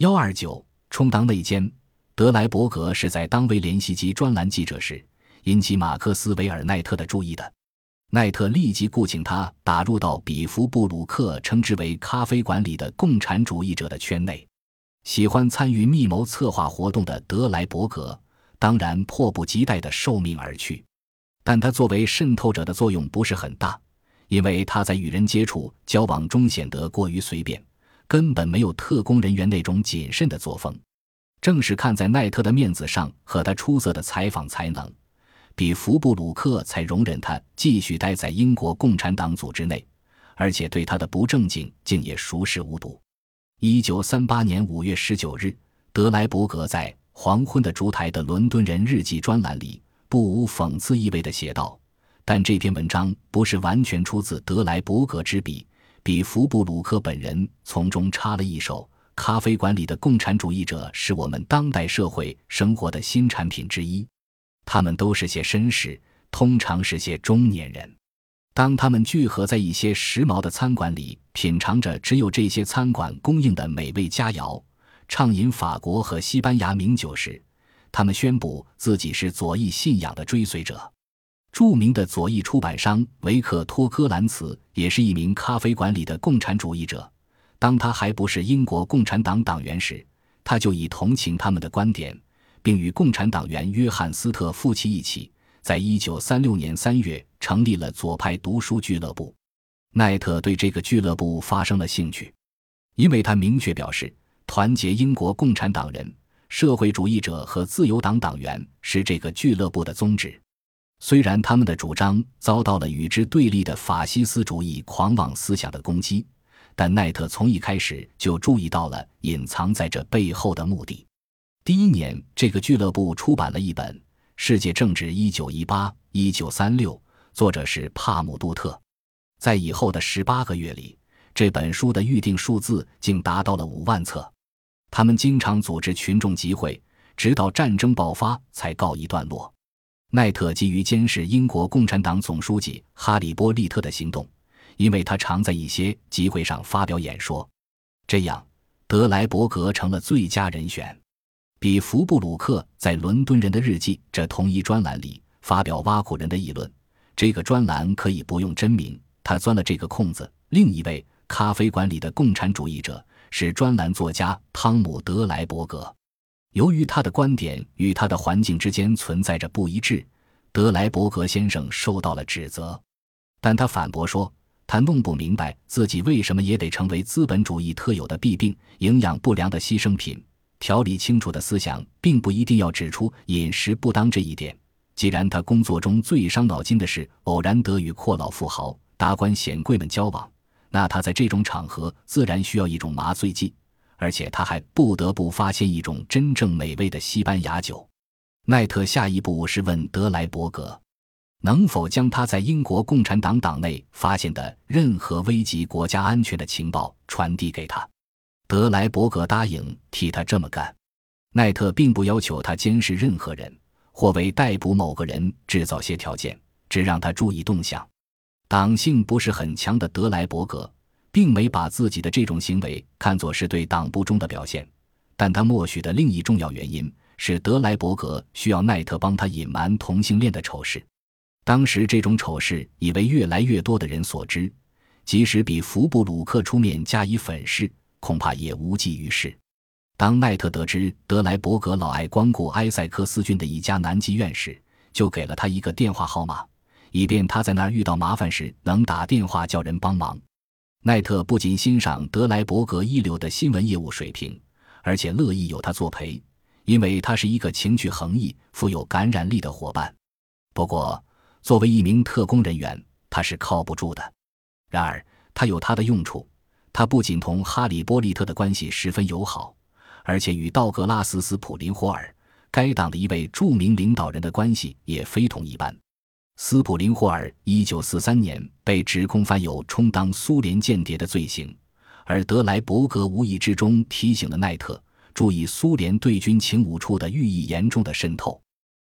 幺二九充当内奸，德莱伯格是在当威廉袭击专栏记者时引起马克思韦尔奈特的注意的。奈特立即雇请他打入到比弗布鲁克称之为咖啡馆里的共产主义者的圈内。喜欢参与密谋策划活动的德莱伯格当然迫不及待地受命而去，但他作为渗透者的作用不是很大，因为他在与人接触交往中显得过于随便。根本没有特工人员那种谨慎的作风，正是看在奈特的面子上和他出色的采访才能，比福布鲁克才容忍他继续待在英国共产党组织内，而且对他的不正经竟也熟视无睹。一九三八年五月十九日，德莱伯格在《黄昏的烛台》的伦敦人日记专栏里不无讽刺意味地写道：“但这篇文章不是完全出自德莱伯格之笔。”比福布鲁克本人从中插了一手。咖啡馆里的共产主义者是我们当代社会生活的新产品之一。他们都是些绅士，通常是些中年人。当他们聚合在一些时髦的餐馆里，品尝着只有这些餐馆供应的美味佳肴，畅饮法国和西班牙名酒时，他们宣布自己是左翼信仰的追随者。著名的左翼出版商维克托·科兰茨也是一名咖啡馆里的共产主义者。当他还不是英国共产党党员时，他就已同情他们的观点，并与共产党员约翰·斯特夫妻一起，在一九三六年三月成立了左派读书俱乐部。奈特对这个俱乐部发生了兴趣，因为他明确表示，团结英国共产党人、社会主义者和自由党党员是这个俱乐部的宗旨。虽然他们的主张遭到了与之对立的法西斯主义狂妄思想的攻击，但奈特从一开始就注意到了隐藏在这背后的目的。第一年，这个俱乐部出版了一本《世界政治一九一八一九三六》，作者是帕姆杜特。在以后的十八个月里，这本书的预定数字竟达到了五万册。他们经常组织群众集会，直到战争爆发才告一段落。奈特基于监视英国共产党总书记哈里波利特的行动，因为他常在一些集会上发表演说，这样德莱伯格成了最佳人选。比福布鲁克在《伦敦人的日记》这同一专栏里发表挖苦人的议论，这个专栏可以不用真名，他钻了这个空子。另一位咖啡馆里的共产主义者是专栏作家汤姆·德莱伯格。由于他的观点与他的环境之间存在着不一致，德莱伯格先生受到了指责。但他反驳说，他弄不明白自己为什么也得成为资本主义特有的弊病——营养不良的牺牲品。条理清楚的思想并不一定要指出饮食不当这一点。既然他工作中最伤脑筋的是偶然得与阔老富豪、达官显贵们交往，那他在这种场合自然需要一种麻醉剂。而且他还不得不发现一种真正美味的西班牙酒。奈特下一步是问德莱伯格，能否将他在英国共产党党内发现的任何危及国家安全的情报传递给他。德莱伯格答应替他这么干。奈特并不要求他监视任何人，或为逮捕某个人制造些条件，只让他注意动向。党性不是很强的德莱伯格。并没把自己的这种行为看作是对党不忠的表现，但他默许的另一重要原因是德莱伯格需要奈特帮他隐瞒同性恋的丑事。当时这种丑事已为越来越多的人所知，即使比福布鲁克出面加以粉饰，恐怕也无济于事。当奈特得知德莱伯格老爱光顾埃塞克斯郡的一家男妓院时，就给了他一个电话号码，以便他在那儿遇到麻烦时能打电话叫人帮忙。奈特不仅欣赏德莱伯格一流的新闻业务水平，而且乐意有他作陪，因为他是一个情趣横溢、富有感染力的伙伴。不过，作为一名特工人员，他是靠不住的。然而，他有他的用处。他不仅同哈里波利特的关系十分友好，而且与道格拉斯·斯普林霍尔，该党的一位著名领导人的关系也非同一般。斯普林霍尔1943年被指控犯有充当苏联间谍的罪行，而德莱伯格无意之中提醒了奈特注意苏联对军情五处的寓意严重的渗透。